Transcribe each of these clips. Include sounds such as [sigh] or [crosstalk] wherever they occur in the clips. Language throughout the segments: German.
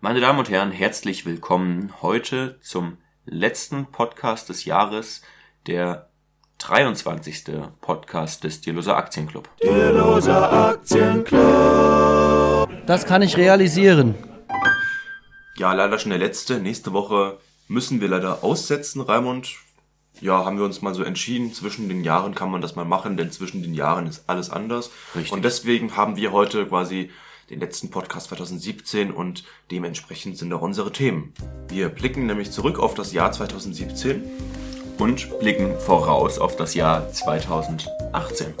Meine Damen und Herren, herzlich willkommen heute zum letzten Podcast des Jahres, der 23. Podcast des Dierloser Aktienclub. Dierloser Aktienclub. Das kann ich realisieren. Ja, leider schon der letzte. Nächste Woche müssen wir leider aussetzen, Raimund. Ja, haben wir uns mal so entschieden, zwischen den Jahren kann man das mal machen, denn zwischen den Jahren ist alles anders. Richtig. Und deswegen haben wir heute quasi den letzten Podcast 2017 und dementsprechend sind auch unsere Themen. Wir blicken nämlich zurück auf das Jahr 2017 und blicken voraus auf das Jahr 2018.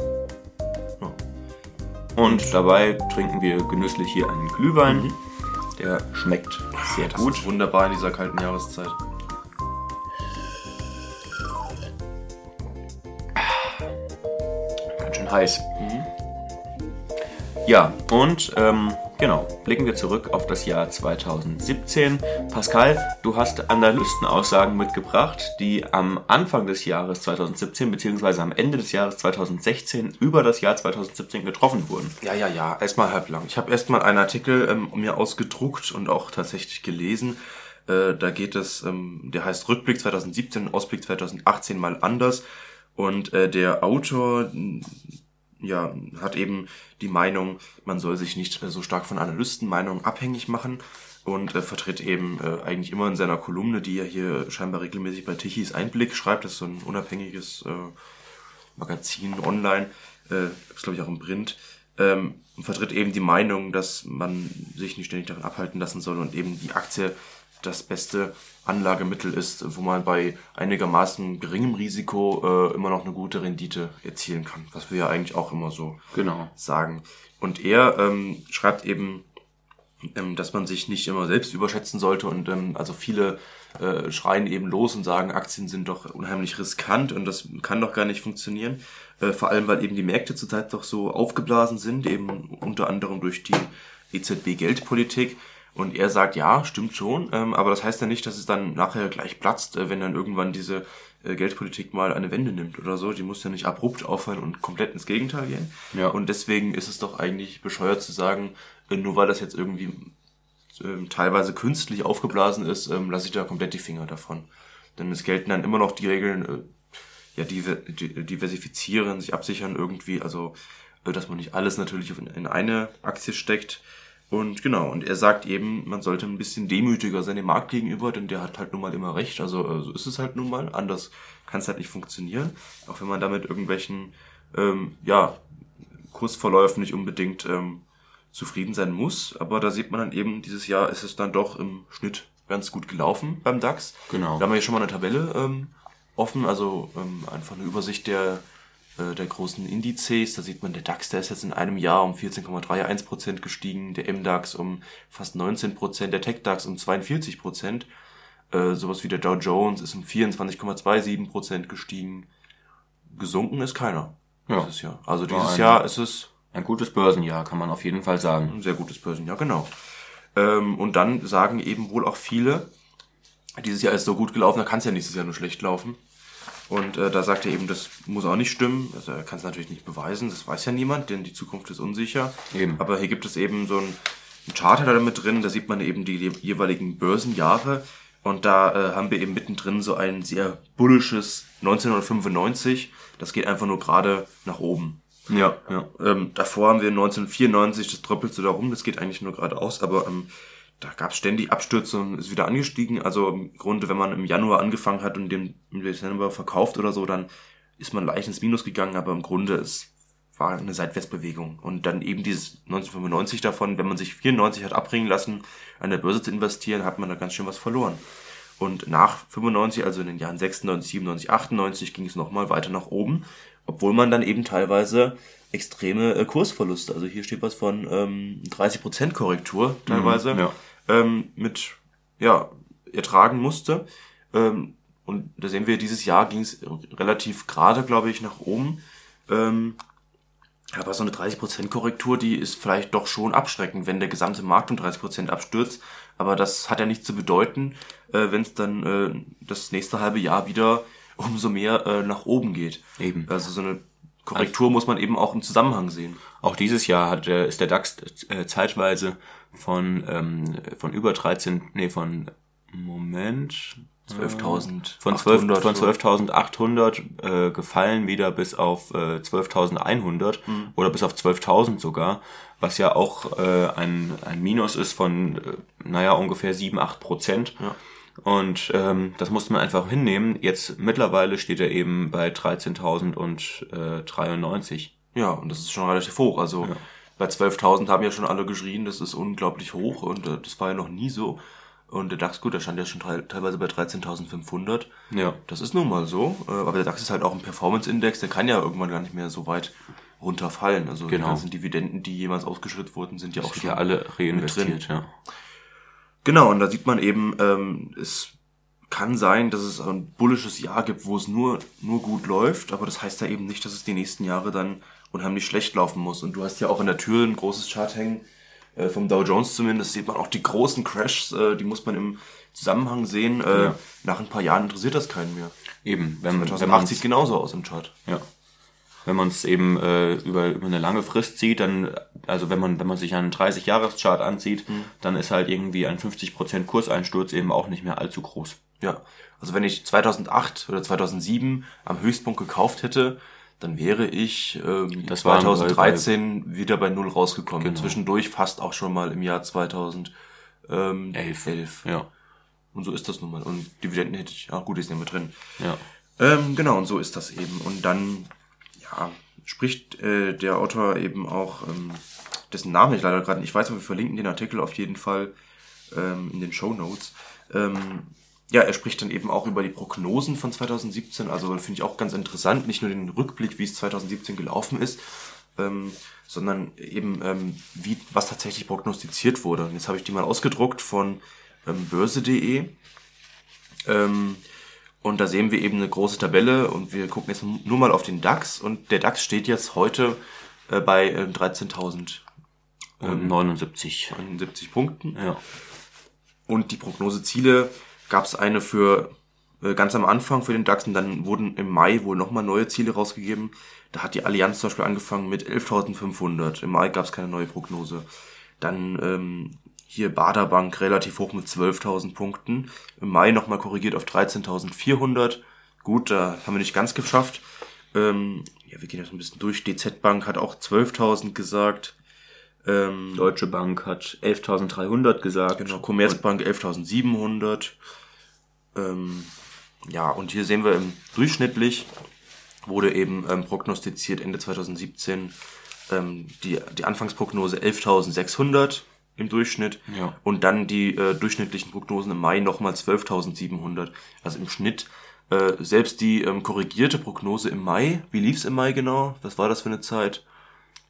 Ja. Und dabei trinken wir genüsslich hier einen Glühwein. Der schmeckt sehr Das gut. ist wunderbar in dieser kalten Jahreszeit. Ganz schön heiß. Ja, und ähm, genau, blicken wir zurück auf das Jahr 2017. Pascal, du hast Analystenaussagen mitgebracht, die am Anfang des Jahres 2017 beziehungsweise am Ende des Jahres 2016 über das Jahr 2017 getroffen wurden. Ja, ja, ja, erstmal halblang. Ich habe erstmal einen Artikel ähm, mir ausgedruckt und auch tatsächlich gelesen. Äh, da geht es, ähm, der heißt Rückblick 2017, Ausblick 2018 mal anders. Und äh, der Autor ja, hat eben die Meinung, man soll sich nicht äh, so stark von Analystenmeinungen abhängig machen und äh, vertritt eben äh, eigentlich immer in seiner Kolumne, die er hier scheinbar regelmäßig bei Tichys Einblick schreibt, das ist so ein unabhängiges äh, Magazin online, äh, gibt's glaube ich auch im Print, ähm, vertritt eben die Meinung, dass man sich nicht ständig davon abhalten lassen soll und eben die Aktie das beste Anlagemittel ist, wo man bei einigermaßen geringem Risiko äh, immer noch eine gute Rendite erzielen kann, was wir ja eigentlich auch immer so Genau. sagen. Und er ähm, schreibt eben, ähm, dass man sich nicht immer selbst überschätzen sollte und ähm, also viele äh, schreien eben los und sagen, Aktien sind doch unheimlich riskant und das kann doch gar nicht funktionieren. Äh, vor allem, weil eben die Märkte zurzeit doch so aufgeblasen sind, eben unter anderem durch die EZB-Geldpolitik. Und er sagt, ja, stimmt schon, ähm, aber das heißt ja nicht, dass es dann nachher gleich platzt, äh, wenn dann irgendwann diese äh, Geldpolitik mal eine Wende nimmt oder so. Die muss ja nicht abrupt aufhören und komplett ins Gegenteil gehen. Ja. Und deswegen ist es doch eigentlich bescheuert zu sagen, äh, nur weil das jetzt irgendwie ähm, teilweise künstlich aufgeblasen ist, ähm, lasse ich da komplett die Finger davon. Denn es gelten dann immer noch die Regeln, äh, ja, diver- di- diversifizieren, sich absichern irgendwie, also äh, dass man nicht alles natürlich in, in eine Aktie steckt. Und genau, und er sagt eben, man sollte ein bisschen demütiger sein dem Markt gegenüber, denn der hat halt nun mal immer recht. Also äh, so ist es halt nun mal. Anders kann es halt nicht funktionieren. Auch wenn man damit irgendwelchen ähm, ja, Kursverläufen nicht unbedingt ähm, zufrieden sein muss. Aber da sieht man dann eben, dieses Jahr ist es dann doch im Schnitt ganz gut gelaufen beim DAX. Genau. Da haben wir hier schon mal eine Tabelle ähm, offen, also ähm, einfach eine Übersicht der, äh, der großen Indizes. Da sieht man, der DAX, der ist jetzt in einem Jahr um 14,31% gestiegen, der MDAX um fast 19%, der TechDAX um 42%. Äh, sowas wie der Dow Jones ist um 24,27% gestiegen. Gesunken ist keiner Ja. dieses Jahr. Also dieses ein- Jahr ist es Ein gutes Börsenjahr, kann man auf jeden Fall sagen. ein sehr gutes Börsenjahr, genau. Ähm, und dann sagen eben wohl auch viele, dieses Jahr ist so gut gelaufen, da kann es ja nächstes Jahr nur schlecht laufen. Und äh, da sagt er eben, das muss auch nicht stimmen. Also er kann es natürlich nicht beweisen, das weiß ja niemand, denn die Zukunft ist unsicher. Eben. Aber hier gibt es eben so ein, ein Chart hat er damit drin, da sieht man eben die, die jeweiligen Börsenjahre. Und da äh, haben wir eben mittendrin so ein sehr bullisches 1995. Das geht einfach nur gerade nach oben. Ja, ja. Ähm, davor haben wir 1994, das tröppelt so darum, das geht eigentlich nur geradeaus, aber ähm, da gab es ständig Abstürze und ist wieder angestiegen. Also im Grunde, wenn man im Januar angefangen hat und dem im Dezember verkauft oder so, dann ist man leicht ins Minus gegangen, aber im Grunde es war eine Seitwärtsbewegung. Und dann eben dieses 1995 davon, wenn man sich 94 hat abbringen lassen, an der Börse zu investieren, hat man da ganz schön was verloren. Und nach 95, also in den Jahren 96, 97, 98, ging es nochmal weiter nach oben, obwohl man dann eben teilweise extreme äh, Kursverluste, also hier steht was von ähm, 30% Korrektur teilweise, ja. Ähm, mit, ja, ertragen musste. Ähm, und da sehen wir, dieses Jahr ging es relativ gerade, glaube ich, nach oben. Ähm, aber so eine 30% Korrektur, die ist vielleicht doch schon abschreckend, wenn der gesamte Markt um 30% abstürzt. Aber das hat ja nichts zu bedeuten, äh, wenn es dann äh, das nächste halbe Jahr wieder umso mehr äh, nach oben geht. Eben. Also so eine Korrektur muss man eben auch im Zusammenhang sehen. Auch dieses Jahr hat, ist der DAX äh, zeitweise von, ähm, von über 13, nee, von, Moment, 12.000 von 12 von 12.800 äh, gefallen wieder bis auf äh, 12.100 mhm. oder bis auf 12.000 sogar, was ja auch äh, ein, ein Minus ist von äh, naja ungefähr 7 8 Prozent. Ja. Und ähm, das musste man einfach hinnehmen. Jetzt mittlerweile steht er eben bei 13.093. Ja, und das ist schon relativ hoch. Also ja. bei 12.000 haben ja schon alle geschrien, das ist unglaublich hoch und äh, das war ja noch nie so. Und der DAX, gut, der stand ja schon teilweise bei 13.500. Ja. Das ist nun mal so. Äh, aber der DAX ist halt auch ein Performance-Index, der kann ja irgendwann gar nicht mehr so weit runterfallen. Also genau. die ganzen Dividenden, die jemals ausgeschüttet wurden, sind ja auch schon ja alle reinvestiert. Ja. Genau, und da sieht man eben, ähm, es kann sein, dass es ein bullisches Jahr gibt, wo es nur, nur gut läuft, aber das heißt ja eben nicht, dass es die nächsten Jahre dann unheimlich schlecht laufen muss. Und du hast ja auch in der Tür ein großes Chart hängen, äh, vom Dow Jones zumindest, sieht man auch die großen Crashs, äh, die muss man im Zusammenhang sehen. Äh, ja. Nach ein paar Jahren interessiert das keinen mehr. Eben, wenn, 2008 wenn sieht genauso aus im Chart. Ja. Wenn man es eben äh, über, über eine lange Frist sieht, dann, also wenn man, wenn man sich einen 30-Jahres-Chart ansieht, mhm. dann ist halt irgendwie ein 50% Kurseinsturz eben auch nicht mehr allzu groß. Ja, also wenn ich 2008 oder 2007 am Höchstpunkt gekauft hätte, dann wäre ich ähm, das 2013 bei, wieder bei Null rausgekommen. Genau. Zwischendurch fast auch schon mal im Jahr 2011. Elf. Ja. Und so ist das nun mal. Und Dividenden hätte ich, ja gut, die sind ja mit drin. Ja. Ähm, genau, und so ist das eben. Und dann, ja, spricht äh, der Autor eben auch, ähm, dessen Namen ich leider gerade nicht weiß, aber wir verlinken den Artikel auf jeden Fall ähm, in den Show Notes. Ähm, ja, er spricht dann eben auch über die Prognosen von 2017. Also finde ich auch ganz interessant, nicht nur den Rückblick, wie es 2017 gelaufen ist, ähm, sondern eben ähm, wie was tatsächlich prognostiziert wurde. Und jetzt habe ich die mal ausgedruckt von ähm, börse.de. Ähm, und da sehen wir eben eine große Tabelle und wir gucken jetzt nur mal auf den DAX und der DAX steht jetzt heute äh, bei äh, 13.000 ähm, 79. 79 Punkten. Ja. Und die Prognoseziele gab es eine für äh, ganz am Anfang für den DAX und dann wurden im Mai wohl nochmal neue Ziele rausgegeben. Da hat die Allianz zum Beispiel angefangen mit 11.500. Im Mai gab es keine neue Prognose. Dann ähm, hier Baderbank relativ hoch mit 12.000 Punkten. Im Mai nochmal korrigiert auf 13.400. Gut, da haben wir nicht ganz geschafft. Ähm, ja, wir gehen jetzt ein bisschen durch. DZ Bank hat auch 12.000 gesagt. Ähm, Deutsche Bank hat 11.300 gesagt. Genau, Commerzbank 11.700. Ähm, ja, und hier sehen wir im durchschnittlich wurde eben ähm, prognostiziert Ende 2017 ähm, die, die Anfangsprognose 11.600 im Durchschnitt ja. und dann die äh, durchschnittlichen Prognosen im Mai nochmal 12.700. Also im Schnitt äh, selbst die ähm, korrigierte Prognose im Mai, wie lief's im Mai genau? Was war das für eine Zeit?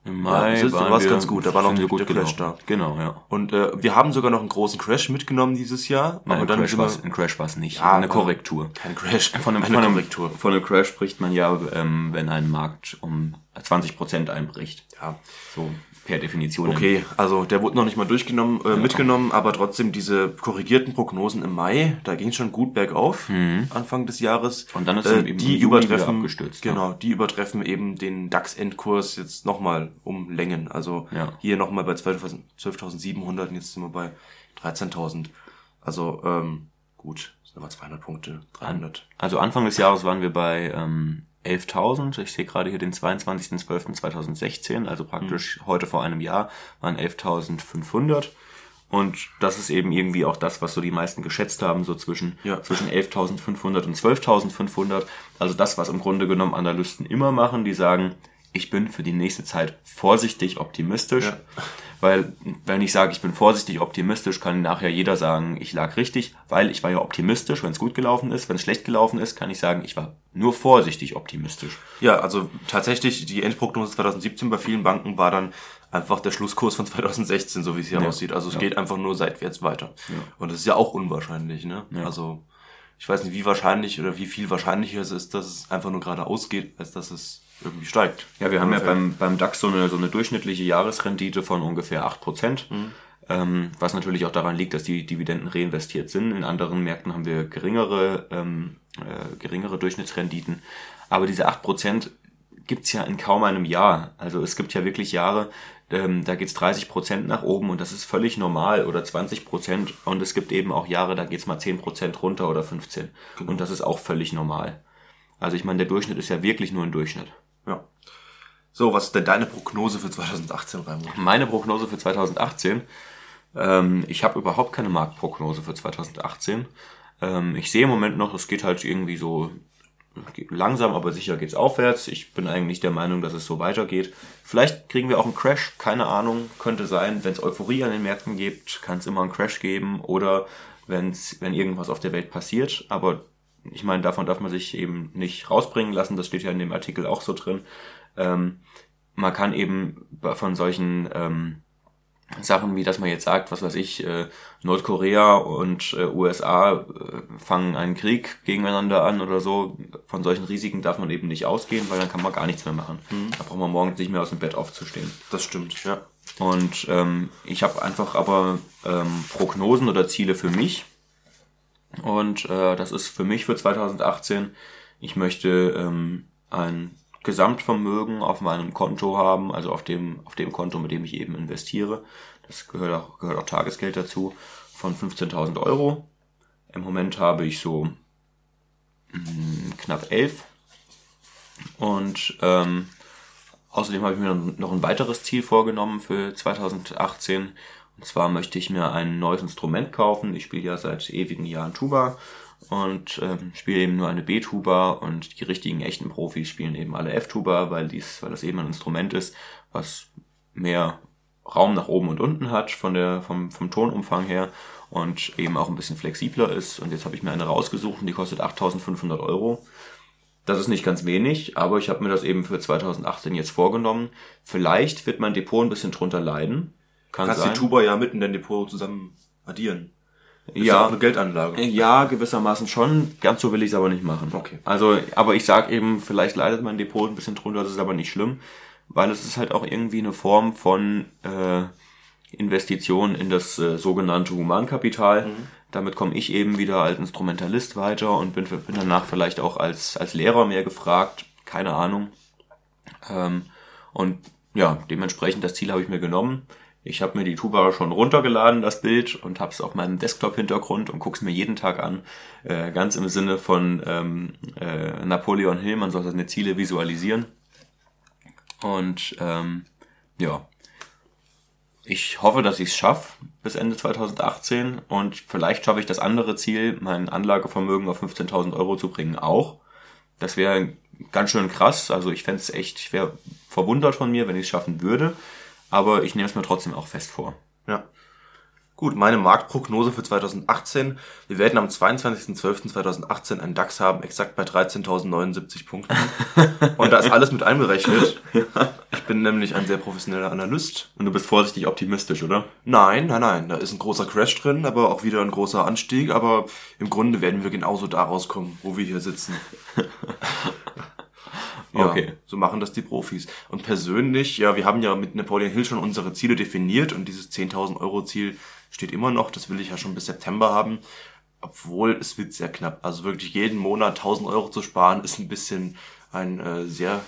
Im Mai ja, war es ganz gut, da war noch der, gut der Crash da. Genau, ja. Und äh, wir haben sogar noch einen großen Crash mitgenommen dieses Jahr. Nein, aber dann Crash war ein Crash war es nicht. Ja, eine Korrektur. Kein Crash. Von einem, eine von einem, Korrektur. Von einem Crash spricht man ja, ähm, wenn ein Markt um 20 Prozent einbricht. Ja. So per Definition. Okay, also der wurde noch nicht mal durchgenommen, äh, ja. mitgenommen, aber trotzdem diese korrigierten Prognosen im Mai, da ging es schon gut bergauf mhm. Anfang des Jahres. Und dann ist äh, die übertreffen, abgestürzt. Genau, ja. die übertreffen eben den DAX-Endkurs jetzt nochmal um Längen. Also ja. hier nochmal bei 12.700 12 und jetzt sind wir bei 13.000. Also ähm, gut, sind aber 200 Punkte, 300. Also Anfang des Jahres waren wir bei ähm, 11.000. Ich sehe gerade hier den 22.12.2016, also praktisch mhm. heute vor einem Jahr waren 11.500. Und das ist eben irgendwie auch das, was so die meisten geschätzt haben, so zwischen, ja. zwischen 11.500 und 12.500. Also das, was im Grunde genommen Analysten immer machen, die sagen, ich bin für die nächste Zeit vorsichtig optimistisch. Ja. Weil, wenn ich sage, ich bin vorsichtig optimistisch, kann nachher jeder sagen, ich lag richtig, weil ich war ja optimistisch, wenn es gut gelaufen ist. Wenn es schlecht gelaufen ist, kann ich sagen, ich war nur vorsichtig optimistisch. Ja, also tatsächlich, die Endprognose 2017 bei vielen Banken war dann einfach der Schlusskurs von [laughs] 2016, so wie es hier ja. aussieht. Also es ja. geht einfach nur seitwärts weiter. Ja. Und das ist ja auch unwahrscheinlich, ne? Also ich weiß nicht, wie wahrscheinlich oder wie viel wahrscheinlicher es ist, dass es einfach nur geradeaus geht, als dass es irgendwie steigt. Ja, wir haben ja beim, beim DAX so eine, so eine durchschnittliche Jahresrendite von ungefähr 8%, mhm. ähm, was natürlich auch daran liegt, dass die Dividenden reinvestiert sind. In anderen Märkten haben wir geringere, ähm, äh, geringere Durchschnittsrenditen. Aber diese 8%, gibt's ja in kaum einem Jahr. Also es gibt ja wirklich Jahre, ähm, da geht's 30 Prozent nach oben und das ist völlig normal oder 20 Prozent. Und es gibt eben auch Jahre, da geht's mal 10 Prozent runter oder 15. Genau. Und das ist auch völlig normal. Also ich meine, der Durchschnitt ist ja wirklich nur ein Durchschnitt. Ja. So, was ist denn deine Prognose für 2018, Raimund? Meine Prognose für 2018? Ähm, ich habe überhaupt keine Marktprognose für 2018. Ähm, ich sehe im Moment noch, es geht halt irgendwie so langsam, aber sicher geht's aufwärts. Ich bin eigentlich der Meinung, dass es so weitergeht. Vielleicht kriegen wir auch einen Crash, keine Ahnung, könnte sein. Wenn es Euphorie an den Märkten gibt, kann es immer einen Crash geben oder wenn's, wenn irgendwas auf der Welt passiert. Aber ich meine, davon darf man sich eben nicht rausbringen lassen. Das steht ja in dem Artikel auch so drin. Ähm, man kann eben von solchen ähm, Sachen wie, dass man jetzt sagt, was weiß ich, äh, Nordkorea und äh, USA äh, fangen einen Krieg gegeneinander an oder so. Von solchen Risiken darf man eben nicht ausgehen, weil dann kann man gar nichts mehr machen. Mhm. Da braucht man morgens nicht mehr aus dem Bett aufzustehen. Das stimmt, ja. Und ähm, ich habe einfach aber ähm, Prognosen oder Ziele für mich. Und äh, das ist für mich für 2018, ich möchte ähm, ein Gesamtvermögen auf meinem Konto haben, also auf dem, auf dem Konto, mit dem ich eben investiere. Das gehört auch, gehört auch Tagesgeld dazu, von 15.000 Euro. Im Moment habe ich so mh, mm, knapp 11. Und ähm, außerdem habe ich mir noch ein weiteres Ziel vorgenommen für 2018. Und zwar möchte ich mir ein neues Instrument kaufen. Ich spiele ja seit ewigen Jahren Tuba und ähm, spiele eben nur eine B-Tuba und die richtigen echten Profis spielen eben alle F-Tuba, weil dies, weil das eben ein Instrument ist, was mehr Raum nach oben und unten hat von der, vom, vom Tonumfang her und eben auch ein bisschen flexibler ist. Und jetzt habe ich mir eine rausgesucht und die kostet 8500 Euro. Das ist nicht ganz wenig, aber ich habe mir das eben für 2018 jetzt vorgenommen. Vielleicht wird mein Depot ein bisschen drunter leiden. Kann Kannst sein. die Tuba ja mitten in dein Depot zusammen addieren. Ist ja, auch eine Geldanlage. Ja, gewissermaßen schon. Ganz so will ich es aber nicht machen. Okay. Also, aber ich sag eben, vielleicht leidet mein Depot ein bisschen drunter, das ist aber nicht schlimm, weil es ist halt auch irgendwie eine Form von äh, Investition in das äh, sogenannte Humankapital. Mhm. Damit komme ich eben wieder als Instrumentalist weiter und bin, bin danach vielleicht auch als, als Lehrer mehr gefragt. Keine Ahnung. Ähm, und ja, dementsprechend das Ziel habe ich mir genommen. Ich habe mir die Tuba schon runtergeladen, das Bild, und habe es auf meinem Desktop-Hintergrund und gucke es mir jeden Tag an. Äh, ganz im Sinne von ähm, äh, Napoleon Hill, man soll seine Ziele visualisieren. Und ähm, ja, ich hoffe, dass ich es schaffe bis Ende 2018 und vielleicht schaffe ich das andere Ziel, mein Anlagevermögen auf 15.000 Euro zu bringen, auch. Das wäre ganz schön krass. Also ich fände es echt, ich wäre verwundert von mir, wenn ich es schaffen würde aber ich nehme es mir trotzdem auch fest vor. Ja. Gut, meine Marktprognose für 2018. Wir werden am 22.12.2018 einen DAX haben, exakt bei 13.079 Punkten. [laughs] Und da ist alles mit einberechnet. Ich bin nämlich ein sehr professioneller Analyst. Und du bist vorsichtig optimistisch, oder? Nein, nein, nein. Da ist ein großer Crash drin, aber auch wieder ein großer Anstieg. Aber im Grunde werden wir genauso da rauskommen, wo wir hier sitzen. [laughs] Ja, okay. So machen das die Profis. Und persönlich, ja, wir haben ja mit Napoleon Hill schon unsere Ziele definiert und dieses 10.000 Euro Ziel steht immer noch. Das will ich ja schon bis September haben. Obwohl es wird sehr knapp. Also wirklich jeden Monat 1000 Euro zu sparen ist ein bisschen ein äh, sehr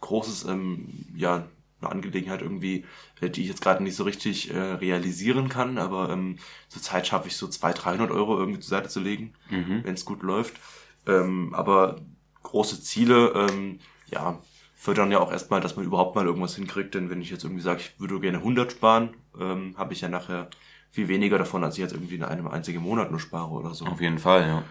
großes, ähm, ja, eine Angelegenheit irgendwie, äh, die ich jetzt gerade nicht so richtig äh, realisieren kann. Aber ähm, zurzeit schaffe ich so 200, 300 Euro irgendwie zur Seite zu legen, mhm. wenn es gut läuft. Ähm, aber große Ziele, ähm, ja, fördern ja auch erstmal, dass man überhaupt mal irgendwas hinkriegt. Denn wenn ich jetzt irgendwie sage, ich würde gerne 100 sparen, ähm, habe ich ja nachher viel weniger davon, als ich jetzt irgendwie in einem einzigen Monat nur spare oder so. Auf jeden Fall, ja.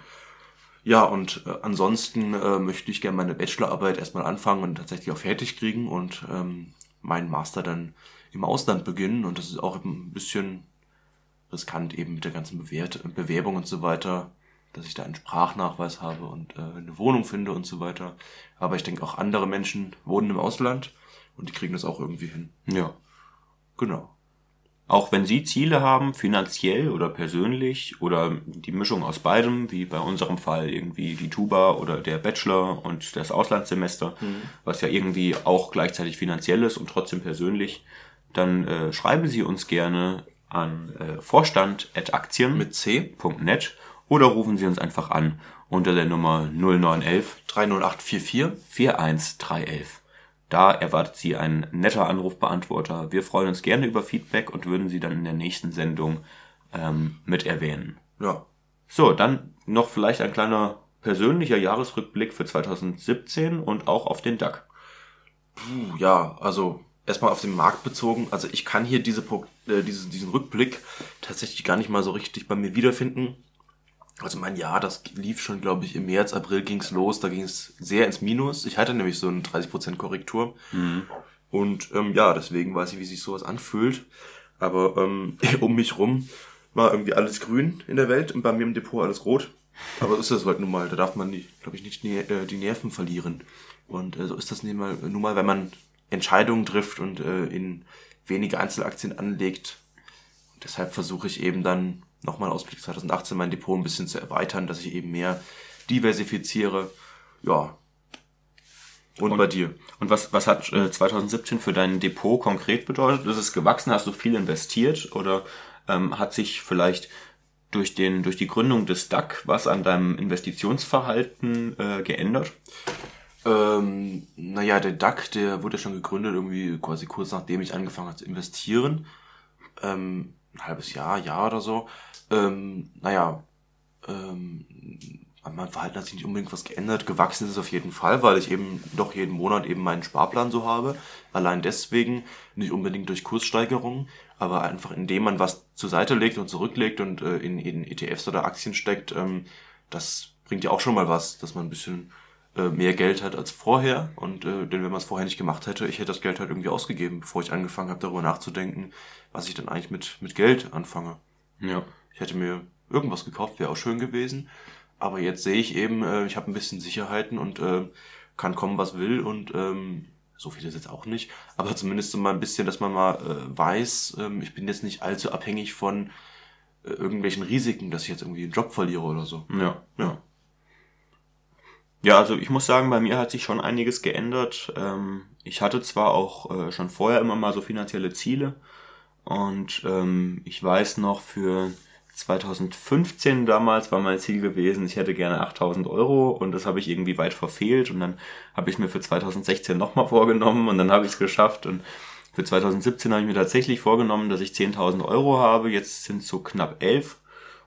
Ja, und äh, ansonsten äh, möchte ich gerne meine Bachelorarbeit erstmal anfangen und tatsächlich auch fertig kriegen und ähm, meinen Master dann im Ausland beginnen. Und das ist auch ein bisschen riskant eben mit der ganzen Bewert Bewerbung und so weiter dass ich da einen Sprachnachweis habe und äh, eine Wohnung finde und so weiter. Aber ich denke auch andere Menschen wohnen im Ausland und die kriegen das auch irgendwie hin. Ja. Genau. Auch wenn Sie Ziele haben, finanziell oder persönlich oder die Mischung aus beidem, wie bei unserem Fall irgendwie die Tuba oder der Bachelor und das Auslandssemester, mhm. was ja irgendwie auch gleichzeitig finanziell ist und trotzdem persönlich, dann äh, schreiben Sie uns gerne an äh, vorstand.aktien mit c.net oder rufen Sie uns einfach an unter der Nummer 0911 30844 41311. Da erwartet Sie ein netter Anrufbeantworter. Wir freuen uns gerne über Feedback und würden Sie dann in der nächsten Sendung ähm, mit erwähnen. Ja. So, dann noch vielleicht ein kleiner persönlicher Jahresrückblick für 2017 und auch auf den DAC. Puh, ja, also erstmal auf den Markt bezogen. Also ich kann hier diese, äh, diese, diesen Rückblick tatsächlich gar nicht mal so richtig bei mir wiederfinden. Also mein Jahr, das lief schon, glaube ich, im März, April ging's los. Da ging es sehr ins Minus. Ich hatte nämlich so eine 30% Korrektur. Mhm. Und ähm, ja, deswegen weiß ich, wie sich sowas anfühlt. Aber ähm, [laughs] um mich rum war irgendwie alles grün in der Welt und bei mir im Depot alles rot. Aber so ist das halt nun mal. Da darf man, glaube ich, nicht äh, die Nerven verlieren. Und äh, so ist das nun mal, nun mal, wenn man Entscheidungen trifft und äh, in wenige Einzelaktien anlegt. Und deshalb versuche ich eben dann nochmal Ausblick 2018 mein Depot ein bisschen zu erweitern, dass ich eben mehr diversifiziere. Ja. Und, und bei dir? Und was, was hat äh, 2017 für dein Depot konkret bedeutet? Ist es gewachsen? Hast du viel investiert? Oder ähm, hat sich vielleicht durch, den, durch die Gründung des DAC was an deinem Investitionsverhalten äh, geändert? Ähm, naja, der DAC, der wurde schon gegründet, irgendwie quasi kurz nachdem ich angefangen habe zu investieren. Ähm, ein halbes Jahr, Jahr oder so. Ähm, naja, ähm, an meinem Verhalten hat sich nicht unbedingt was geändert. Gewachsen ist es auf jeden Fall, weil ich eben doch jeden Monat eben meinen Sparplan so habe. Allein deswegen, nicht unbedingt durch Kurssteigerungen, aber einfach indem man was zur Seite legt und zurücklegt und äh, in, in ETFs oder Aktien steckt, ähm, das bringt ja auch schon mal was, dass man ein bisschen äh, mehr Geld hat als vorher. Und äh, denn wenn man es vorher nicht gemacht hätte, ich hätte das Geld halt irgendwie ausgegeben, bevor ich angefangen habe, darüber nachzudenken, was ich dann eigentlich mit, mit Geld anfange. Ja. Ich hätte mir irgendwas gekauft, wäre auch schön gewesen. Aber jetzt sehe ich eben, äh, ich habe ein bisschen Sicherheiten und äh, kann kommen, was will. Und ähm, so viel ist jetzt auch nicht. Aber zumindest so mal ein bisschen, dass man mal äh, weiß, ähm, ich bin jetzt nicht allzu abhängig von äh, irgendwelchen Risiken, dass ich jetzt irgendwie einen Job verliere oder so. Ja, ja. Ja, also ich muss sagen, bei mir hat sich schon einiges geändert. Ähm, ich hatte zwar auch äh, schon vorher immer mal so finanzielle Ziele und ähm, ich weiß noch für 2015 damals war mein Ziel gewesen, ich hätte gerne 8000 Euro und das habe ich irgendwie weit verfehlt und dann habe ich mir für 2016 nochmal vorgenommen und dann habe ich es geschafft und für 2017 habe ich mir tatsächlich vorgenommen, dass ich 10.000 Euro habe, jetzt sind es so knapp 11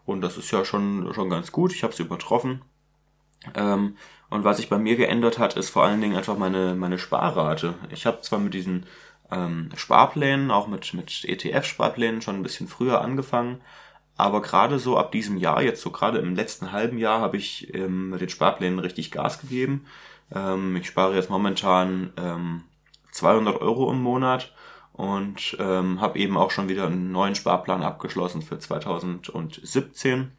und das ist ja schon, schon ganz gut, ich habe es übertroffen. Ähm, und was sich bei mir geändert hat, ist vor allen Dingen einfach meine, meine Sparrate. Ich habe zwar mit diesen ähm, Sparplänen, auch mit, mit ETF-Sparplänen schon ein bisschen früher angefangen, aber gerade so ab diesem Jahr, jetzt so gerade im letzten halben Jahr, habe ich ähm, mit den Sparplänen richtig Gas gegeben. Ähm, ich spare jetzt momentan ähm, 200 Euro im Monat und ähm, habe eben auch schon wieder einen neuen Sparplan abgeschlossen für 2017.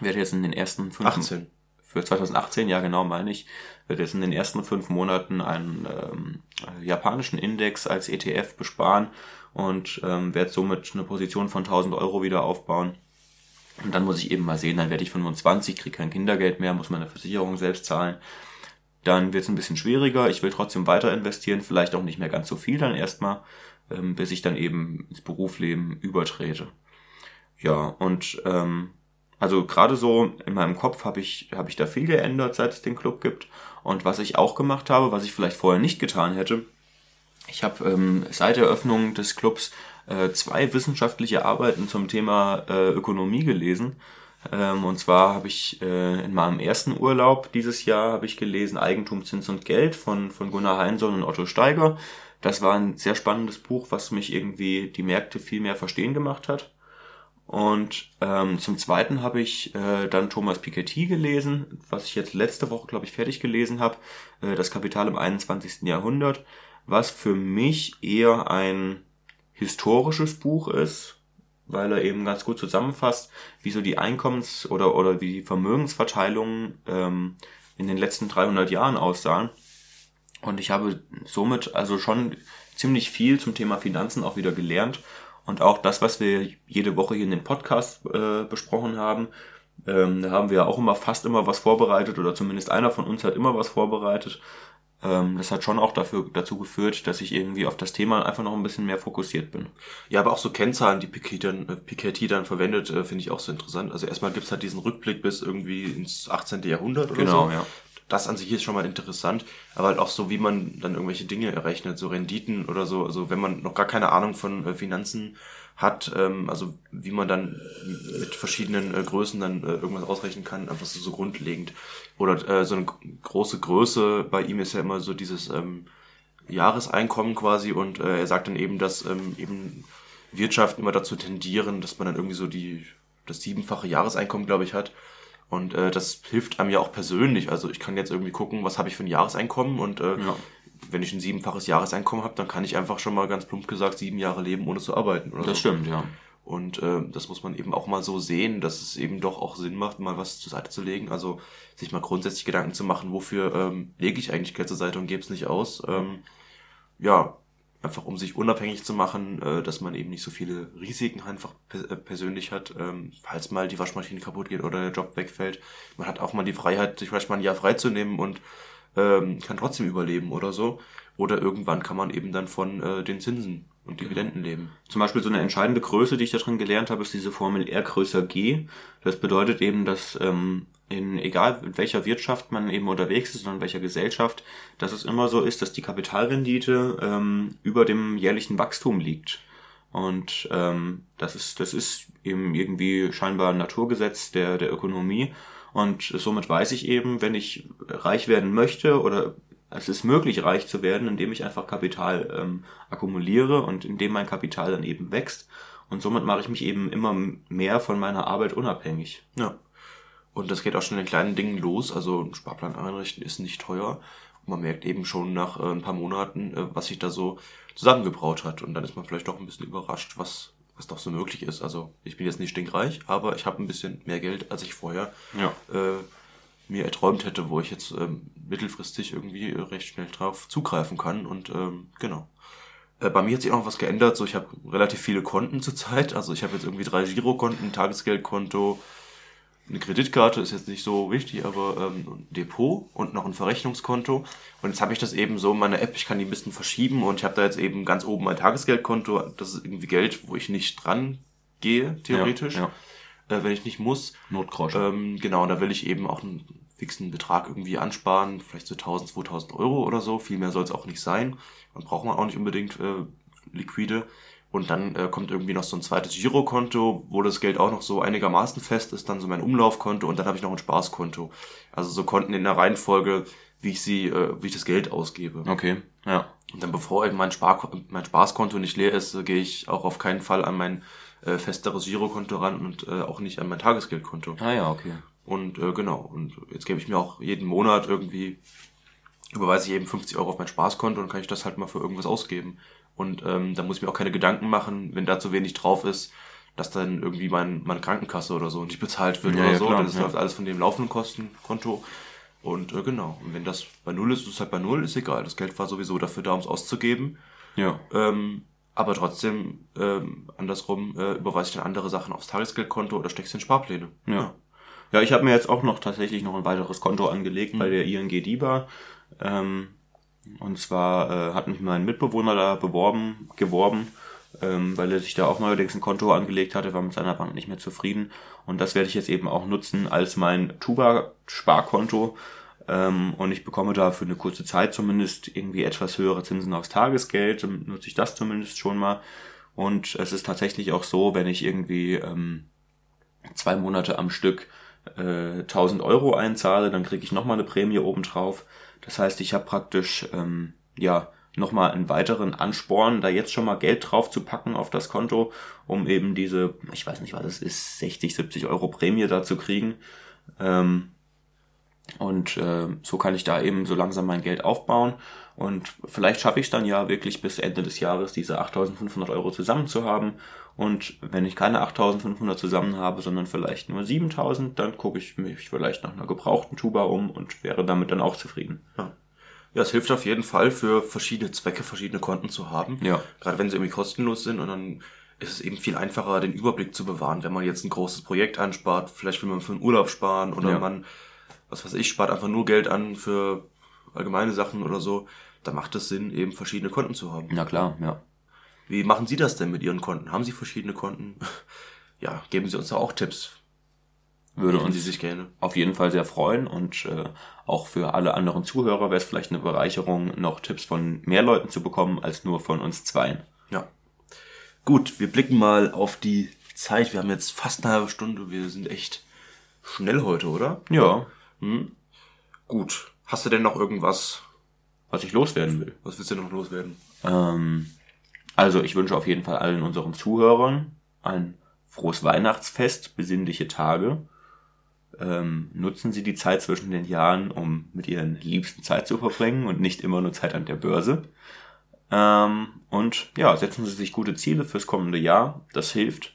Werde jetzt in den ersten fünf 18 für 2018, ja genau meine ich, wird jetzt in den ersten fünf Monaten einen ähm, japanischen Index als ETF besparen und ähm, werde somit eine Position von 1000 Euro wieder aufbauen. Und dann muss ich eben mal sehen, dann werde ich 25, kriege kein Kindergeld mehr, muss meine Versicherung selbst zahlen. Dann wird es ein bisschen schwieriger. Ich will trotzdem weiter investieren, vielleicht auch nicht mehr ganz so viel dann erstmal, ähm, bis ich dann eben ins Berufsleben übertrete. Ja, und ähm, also gerade so in meinem Kopf habe ich, hab ich da viel geändert, seit es den Club gibt. Und was ich auch gemacht habe, was ich vielleicht vorher nicht getan hätte, ich habe ähm, seit der Eröffnung des Clubs äh, zwei wissenschaftliche Arbeiten zum Thema äh, Ökonomie gelesen. Ähm, und zwar habe ich äh, in meinem ersten Urlaub dieses Jahr habe ich gelesen Eigentum, Zins und Geld von, von Gunnar Heinsohn und Otto Steiger. Das war ein sehr spannendes Buch, was mich irgendwie die Märkte viel mehr verstehen gemacht hat. Und ähm, zum Zweiten habe ich äh, dann Thomas Piketty gelesen, was ich jetzt letzte Woche, glaube ich, fertig gelesen habe, äh, Das Kapital im 21. Jahrhundert, was für mich eher ein historisches Buch ist, weil er eben ganz gut zusammenfasst, wie so die Einkommens- oder, oder wie die Vermögensverteilungen ähm, in den letzten 300 Jahren aussahen. Und ich habe somit also schon ziemlich viel zum Thema Finanzen auch wieder gelernt und auch das, was wir jede Woche hier in dem Podcast äh, besprochen haben, ähm, da haben wir auch immer fast immer was vorbereitet oder zumindest einer von uns hat immer was vorbereitet. Ähm, das hat schon auch dafür, dazu geführt, dass ich irgendwie auf das Thema einfach noch ein bisschen mehr fokussiert bin. Ja, aber auch so Kennzahlen, die Piketty dann, äh, Piketty dann verwendet, äh, finde ich auch so interessant. Also erstmal gibt's halt diesen Rückblick bis irgendwie ins 18. Jahrhundert oder genau, so. Ja. das an sich ist schon mal interessant, aber halt auch so, wie man dann irgendwelche Dinge errechnet, so Renditen oder so, also wenn man noch gar keine Ahnung von äh, Finanzen hat, ähm, also wie man dann mit verschiedenen äh, Größen dann äh, irgendwas ausrechnen kann, einfach so, so grundlegend. Oder äh, so eine große Größe bei ihm ist ja immer so dieses ähm, Jahreseinkommen quasi und äh, er sagt dann eben, dass ähm, eben Wirtschaften immer dazu tendieren, dass man dann irgendwie so die das siebenfache Jahreseinkommen, glaube ich, hat. Und äh, das hilft einem ja auch persönlich. Also ich kann jetzt irgendwie gucken, was habe ich für ein Jahreseinkommen und äh, ja. Wenn ich ein siebenfaches Jahreseinkommen habe, dann kann ich einfach schon mal ganz plump gesagt sieben Jahre leben, ohne zu arbeiten. Oder das so. stimmt, ja. Und äh, das muss man eben auch mal so sehen, dass es eben doch auch Sinn macht, mal was zur Seite zu legen. Also sich mal grundsätzlich Gedanken zu machen, wofür ähm, lege ich eigentlich Geld zur Seite und gebe es nicht aus. Ähm, ja, einfach um sich unabhängig zu machen, äh, dass man eben nicht so viele Risiken einfach pe äh, persönlich hat, ähm, falls mal die Waschmaschine kaputt geht oder der Job wegfällt. Man hat auch mal die Freiheit, sich vielleicht mal ein Jahr freizunehmen und ähm, kann trotzdem überleben oder so. Oder irgendwann kann man eben dann von äh, den Zinsen und genau. Dividenden leben. Zum Beispiel so eine entscheidende Größe, die ich da drin gelernt habe, ist diese Formel R größer G. Das bedeutet eben, dass ähm, in egal in welcher Wirtschaft man eben unterwegs ist und in welcher Gesellschaft, dass es immer so ist, dass die Kapitalrendite ähm, über dem jährlichen Wachstum liegt. Und ähm, das ist das ist eben irgendwie scheinbar ein Naturgesetz der der Ökonomie. Und somit weiß ich eben, wenn ich reich werden möchte oder es ist möglich, reich zu werden, indem ich einfach Kapital ähm, akkumuliere und indem mein Kapital dann eben wächst. Und somit mache ich mich eben immer mehr von meiner Arbeit unabhängig. Ja. Und das geht auch schon in kleinen Dingen los. Also ein Sparplan einrichten ist nicht teuer. Und man merkt eben schon nach äh, ein paar Monaten, äh, was sich da so zusammengebraut hat. Und dann ist man vielleicht doch ein bisschen überrascht, was, was doch so möglich ist. Also ich bin jetzt nicht stinkreich, aber ich habe ein bisschen mehr Geld, als ich vorher ja. äh, mir erträumt hätte, wo ich jetzt ähm, mittelfristig irgendwie recht schnell drauf zugreifen kann. Und ähm, genau. Äh, bei mir hat sich auch noch was geändert. So, ich habe relativ viele Konten [laughs] zurzeit. Also ich habe jetzt irgendwie drei Girokonten, ein Tagesgeldkonto, eine Kreditkarte ist jetzt nicht so wichtig, aber ähm, ein Depot und noch ein Verrechnungskonto. Und jetzt habe ich das eben so in meiner App, ich kann die ein bisschen verschieben und ich habe da jetzt eben ganz oben mein Tagesgeldkonto. Das ist irgendwie Geld, wo ich nicht dran gehe, theoretisch, ja, ja. Äh, wenn ich nicht muss. Notgroschen. Ähm, genau, da will ich eben auch einen fixen Betrag irgendwie ansparen, vielleicht so 1000, 2000 Euro oder so. Viel mehr soll es auch nicht sein. Dann braucht man auch nicht unbedingt äh, liquide. Und dann äh, kommt irgendwie noch so ein zweites Girokonto, wo das Geld auch noch so einigermaßen fest ist, dann so mein Umlaufkonto und dann habe ich noch ein Spaßkonto. Also so Konten in der Reihenfolge, wie ich sie, äh, wie ich das Geld ausgebe. Okay, ja. Und dann bevor eben mein, Spar mein Spaßkonto nicht leer ist, äh, gehe ich auch auf keinen Fall an mein äh, festeres Girokonto ran und äh, auch nicht an mein Tagesgeldkonto. Ah ja, okay. Und äh, genau, und jetzt gebe ich mir auch jeden Monat irgendwie, überweise ich eben 50 Euro auf mein Spaßkonto und kann ich das halt mal für irgendwas ausgeben. Und ähm, da muss ich mir auch keine Gedanken machen, wenn da zu wenig drauf ist, dass dann irgendwie mein, meine Krankenkasse oder so nicht bezahlt wird ja, oder ja, so. Klar, das ja. läuft alles von dem laufenden Kostenkonto. Und äh, genau, und wenn das bei Null ist, ist es halt bei Null, ist egal. Das Geld war sowieso dafür da, um es auszugeben. Ja. Ähm, aber trotzdem, ähm, andersrum, äh, überweise ich dann andere Sachen aufs Tagesgeldkonto oder steck's in Sparpläne. Ja. Ja, ja ich habe mir jetzt auch noch tatsächlich noch ein weiteres Konto angelegt mhm. bei der ING DIBA. Ähm, und zwar äh, hat mich mein Mitbewohner da beworben, geworben, ähm, weil er sich da auch neuerdings ein Konto angelegt hatte, war mit seiner Bank nicht mehr zufrieden. Und das werde ich jetzt eben auch nutzen als mein Tuba-Sparkonto. Ähm, und ich bekomme da für eine kurze Zeit zumindest irgendwie etwas höhere Zinsen aufs Tagesgeld. Dann nutze ich das zumindest schon mal. Und es ist tatsächlich auch so, wenn ich irgendwie ähm, zwei Monate am Stück äh, 1000 Euro einzahle, dann kriege ich nochmal eine Prämie obendrauf. Das heißt, ich habe praktisch ähm, ja nochmal einen weiteren Ansporn, da jetzt schon mal Geld drauf zu packen auf das Konto, um eben diese, ich weiß nicht, was es ist, 60, 70 Euro Prämie da zu kriegen. Ähm, und äh, so kann ich da eben so langsam mein Geld aufbauen. Und vielleicht schaffe ich es dann ja wirklich bis Ende des Jahres diese 8.500 Euro zusammen zu haben. Und wenn ich keine 8.500 zusammen habe, sondern vielleicht nur 7.000, dann gucke ich mich vielleicht nach einer gebrauchten Tuba um und wäre damit dann auch zufrieden. Ja. Ja, es hilft auf jeden Fall für verschiedene Zwecke, verschiedene Konten zu haben. Ja. Gerade wenn sie irgendwie kostenlos sind und dann ist es eben viel einfacher, den Überblick zu bewahren, wenn man jetzt ein großes Projekt anspart. Vielleicht will man für einen Urlaub sparen oder ja. man, was weiß ich, spart einfach nur Geld an für allgemeine Sachen oder so. Da macht es Sinn, eben verschiedene Konten zu haben. Na klar, ja. Wie machen Sie das denn mit Ihren Konten? Haben Sie verschiedene Konten? [laughs] Ja, geben Sie uns da auch Tipps. würde uns sich gerne. auf jeden Fall sehr freuen und äh, auch für alle anderen Zuhörer wäre es vielleicht eine Bereicherung, noch Tipps von mehr Leuten zu bekommen als nur von uns zweien. Ja. Gut, wir blicken mal auf die Zeit. Wir haben jetzt fast eine halbe Stunde. Wir sind echt schnell heute, oder? Ja. Hm. Gut. Hast du denn noch irgendwas, was ich loswerden will? Was willst du denn noch loswerden? Ähm, also ich wünsche auf jeden Fall allen unseren Zuhörern ein frohes Weihnachtsfest, besinnliche Tage. Ähm, nutzen Sie die Zeit zwischen den Jahren, um mit Ihren Liebsten Zeit zu verbringen und nicht immer nur Zeit an der Börse. Ähm, und ja, setzen Sie sich gute Ziele fürs kommende Jahr. Das hilft.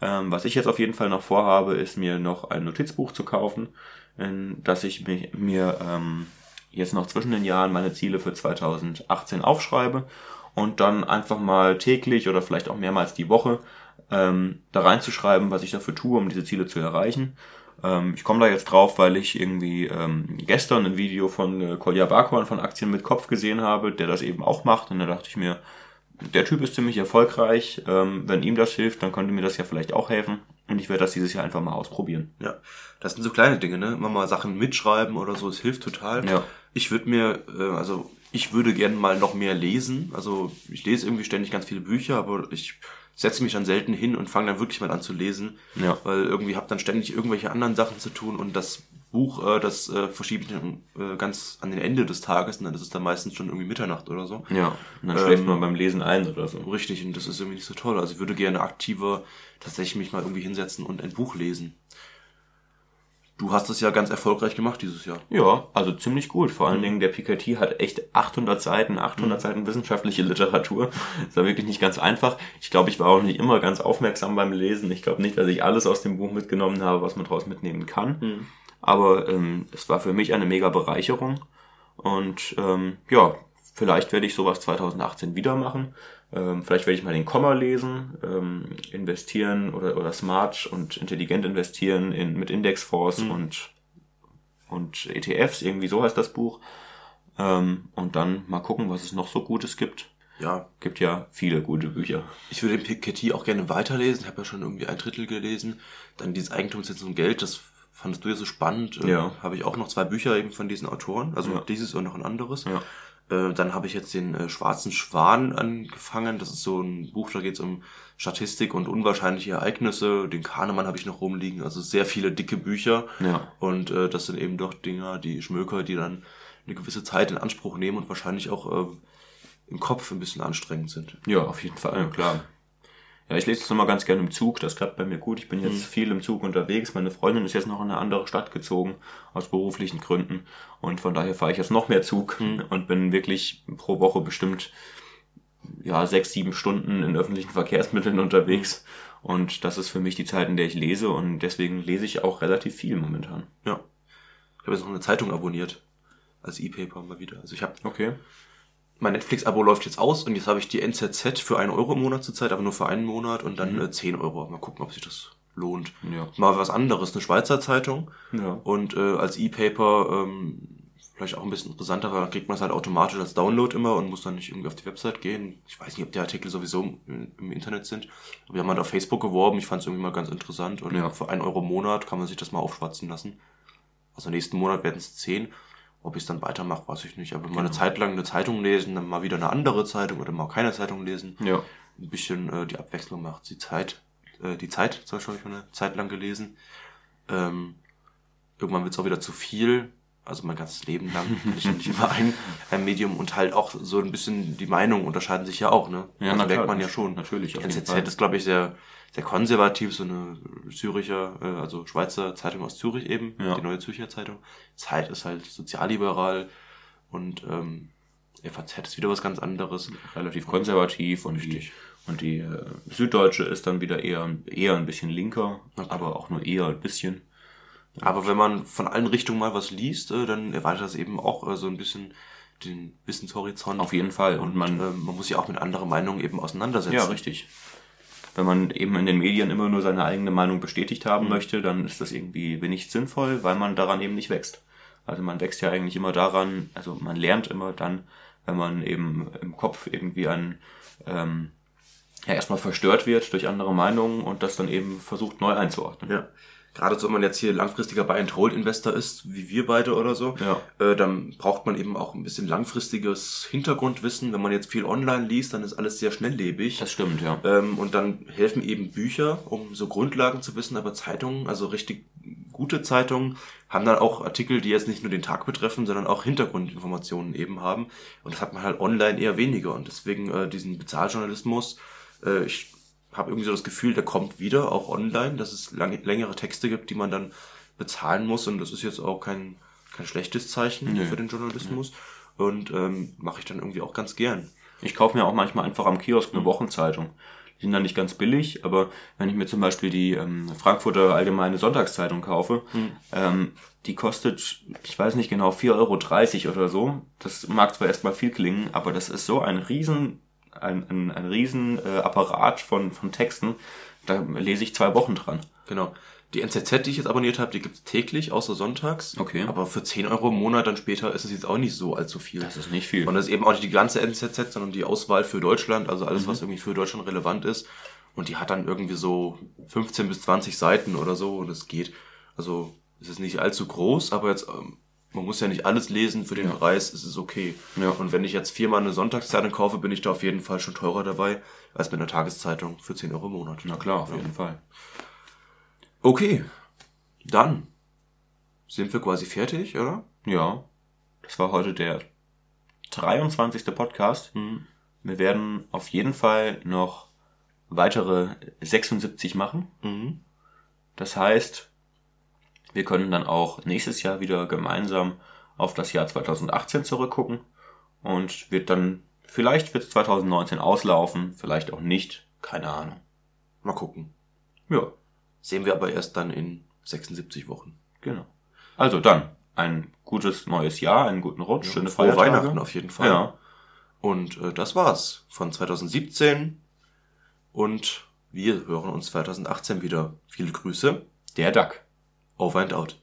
Ähm, was ich jetzt auf jeden Fall noch vorhabe, ist mir noch ein Notizbuch zu kaufen, in das ich mich, mir ähm, jetzt noch zwischen den Jahren meine Ziele für 2018 aufschreibe und dann einfach mal täglich oder vielleicht auch mehrmals die Woche ähm, da reinzuschreiben, was ich dafür tue, um diese Ziele zu erreichen. Ähm, ich komme da jetzt drauf, weil ich irgendwie ähm, gestern ein Video von äh, Kolja Barkhorn von Aktien mit Kopf gesehen habe, der das eben auch macht. Und da dachte ich mir, der Typ ist ziemlich erfolgreich. Ähm, wenn ihm das hilft, dann könnte mir das ja vielleicht auch helfen. Und ich werde das dieses Jahr einfach mal ausprobieren. Ja, das sind so kleine Dinge, ne? Immer mal Sachen mitschreiben oder so, es hilft total. Ja. Ich würde mir, äh, also ich würde gerne mal noch mehr lesen. Also ich lese irgendwie ständig ganz viele Bücher, aber ich setze mich dann selten hin und fange dann wirklich mal an zu lesen. Ja. Weil irgendwie habe dann ständig irgendwelche anderen Sachen zu tun und das Buch, äh, das äh, verschiebe ich dann äh, ganz an den Ende des Tages und dann ist es dann meistens schon irgendwie Mitternacht oder so. Ja, und dann schläft ähm, man beim Lesen ein oder so. Richtig, und das ist irgendwie nicht so toll. Also ich würde gerne aktiver tatsächlich mich mal irgendwie hinsetzen und ein Buch lesen. Du hast es ja ganz erfolgreich gemacht dieses Jahr. Ja, also ziemlich gut. Vor allen mhm. Dingen der Piketty hat echt 800 Seiten, 800 mhm. Seiten wissenschaftliche Literatur. [laughs] Das war wirklich nicht ganz einfach. Ich glaube, ich war auch nicht immer ganz aufmerksam beim Lesen. Ich glaube nicht, dass ich alles aus dem Buch mitgenommen habe, was man daraus mitnehmen kann. Mhm. Aber ähm, es war für mich eine mega Bereicherung. Und ähm, ja, vielleicht werde ich sowas 2018 wieder machen. Ähm, vielleicht werde ich mal den Komma lesen, ähm, investieren oder, oder smart und intelligent investieren in, mit Indexfonds mhm. und, und ETFs, irgendwie so heißt das Buch. Ähm, und dann mal gucken, was es noch so Gutes gibt. Ja. Gibt ja viele gute Bücher. Ich würde den Piketty auch gerne weiterlesen. Ich habe ja schon irgendwie ein Drittel gelesen. Dann dieses Eigentumssitz und Geld, das fandest du ja so spannend. Ähm, ja. Habe ich auch noch zwei Bücher eben von diesen Autoren. Also ja. dieses und noch ein anderes. Ja. Äh, dann habe ich jetzt den äh, Schwarzen Schwan angefangen. Das ist so ein Buch, da geht es um Statistik und unwahrscheinliche Ereignisse. Den Kahnemann habe ich noch rumliegen. Also sehr viele dicke Bücher. Ja. Und äh, das sind eben doch Dinger, die Schmöker, die dann eine gewisse Zeit in Anspruch nehmen und wahrscheinlich auch äh, im Kopf ein bisschen anstrengend sind. Ja, auf jeden Fall, klar. Ja, ich lese es immer ganz gerne im Zug, das klappt bei mir gut. Ich bin jetzt mhm. viel im Zug unterwegs. Meine Freundin ist jetzt noch in eine andere Stadt gezogen, aus beruflichen Gründen. Und von daher fahre ich jetzt noch mehr Zug mhm. und bin wirklich pro Woche bestimmt ja, sechs, sieben Stunden in öffentlichen Verkehrsmitteln unterwegs. Und das ist für mich die Zeit, in der ich lese und deswegen lese ich auch relativ viel momentan. Ja. Ich habe jetzt noch eine Zeitung abonniert. Als E-Paper mal wieder. Also ich habe okay mein Netflix-Abo läuft jetzt aus und jetzt habe ich die NZZ für einen Euro im Monat zurzeit, aber nur für einen Monat und dann mhm. äh, 10 Euro. Mal gucken, ob sich das lohnt. Ja. Mal was anderes, eine Schweizer Zeitung. Ja. Und äh, als E-Paper ähm, vielleicht auch ein bisschen interessanter, da kriegt man es halt automatisch als Download immer und muss dann nicht irgendwie auf die Website gehen. Ich weiß nicht, ob die Artikel sowieso im, im Internet sind. Aber wir haben halt auf Facebook geworben, ich fand es irgendwie mal ganz interessant. Und ja. für einen Euro im Monat kann man sich das mal aufschwatzen lassen. Also nächsten Monat werden es 10. Ob ich es dann weitermache, weiß ich nicht. Aber genau. mal eine genau. Zeit lang eine Zeitung lesen, dann mal wieder eine andere Zeitung oder mal keine Zeitung lesen. Ja. Ein bisschen äh, die Abwechslung macht. Die Zeit, äh, die Zeit, zum Beispiel habe ich mal eine Zeit lang gelesen. Ähm, irgendwann wird es auch wieder zu viel. Also mein ganzes Leben lang bin ich nicht immer ein, ein Medium und halt auch so ein bisschen die Meinungen unterscheiden sich ja auch, ne? Ja, das merkt man ja schon. Natürlich. Die NZZ ist, glaube ich, sehr, sehr konservativ, so eine Züricher, äh, also Schweizer Zeitung aus Zürich eben, ja. die neue Zürcher Zeitung. Zeit ist halt sozialliberal und ähm, FAZ ist wieder was ganz anderes. Relativ konservativ und die, und die äh, Süddeutsche ist dann wieder eher, eher ein bisschen linker, okay. aber auch nur eher ein bisschen. Aber wenn man von allen Richtungen mal was liest, äh, dann erwartet das eben auch äh, so ein bisschen den Wissenshorizont. Auf jeden Fall. Und man, äh, man muss sich auch mit anderen Meinungen eben auseinandersetzen. Ja, richtig wenn man eben in den Medien immer nur seine eigene Meinung bestätigt haben mhm. möchte, dann ist das irgendwie wenig sinnvoll, weil man daran eben nicht wächst. Also man wächst ja eigentlich immer daran, also man lernt immer dann, wenn man eben im Kopf irgendwie an ähm, ja erstmal verstört wird durch andere Meinungen und das dann eben versucht neu einzuordnen. Ja. Gerade so, wenn man jetzt hier langfristiger Buy-and-Hold-Investor ist, wie wir beide oder so, Ja. äh, dann braucht man eben auch ein bisschen langfristiges Hintergrundwissen. Wenn man jetzt viel online liest, dann ist alles sehr schnelllebig. Das stimmt, ja. Ähm, und dann helfen eben Bücher, um so Grundlagen zu wissen, aber Zeitungen, also richtig gute Zeitungen, haben dann auch Artikel, die jetzt nicht nur den Tag betreffen, sondern auch Hintergrundinformationen eben haben. Und das hat man halt online eher weniger. Und deswegen äh, diesen Bezahljournalismus, äh, ich habe irgendwie so das Gefühl, der kommt wieder, auch online, dass es lange, längere Texte gibt, die man dann bezahlen muss. Und das ist jetzt auch kein, kein schlechtes Zeichen Nö. für den Journalismus. Und ähm, mache ich dann irgendwie auch ganz gern. Ich kaufe mir auch manchmal einfach am Kiosk eine Wochenzeitung. Die sind dann nicht ganz billig, aber wenn ich mir zum Beispiel die ähm, Frankfurter Allgemeine Sonntagszeitung kaufe, ähm, die kostet, ich weiß nicht genau, 4,30 Euro oder so. Das mag zwar erstmal viel klingen, aber das ist so ein riesen, ein, ein, ein riesen äh, Apparat von, von Texten. Da lese ich zwei Wochen dran. Genau. Die NZZ, die ich jetzt abonniert habe, die gibt's täglich, außer sonntags. Okay. Aber für 10 Euro im Monat dann später ist es jetzt auch nicht so allzu viel. Das ist nicht viel. Und das ist eben auch nicht die ganze NZZ, sondern die Auswahl für Deutschland, also alles, was irgendwie für Deutschland relevant ist. Und die hat dann irgendwie so 15 bis 20 Seiten oder so und es geht. Also es ist nicht allzu groß, aber jetzt, ähm, man muss ja nicht alles lesen für den Preis, es ist okay. Ja. Und wenn ich jetzt viermal eine Sonntagszeitung kaufe, bin ich da auf jeden Fall schon teurer dabei, als mit einer Tageszeitung für 10 Euro im Monat. Na klar, auf jeden Fall. Okay, dann sind wir quasi fertig, oder? Ja, das war heute der 23. Podcast. Wir werden auf jeden Fall noch weitere 76 machen. Mhm. Das heißt, wir können dann auch nächstes Jahr wieder gemeinsam auf das Jahr 2018 zurückgucken und wird dann, vielleicht wird es 2019 auslaufen, vielleicht auch nicht, keine Ahnung. Mal gucken. Ja, Sehen wir aber erst dann in 76 Wochen. genau. Also dann, ein gutes neues Jahr, einen guten Rutsch, schöne Frohe Feiertage. Weihnachten auf jeden Fall. Ja, Und äh, das war's von 2017. Und wir hören uns 2018 wieder. Viele Grüße. der Duck. Over and out.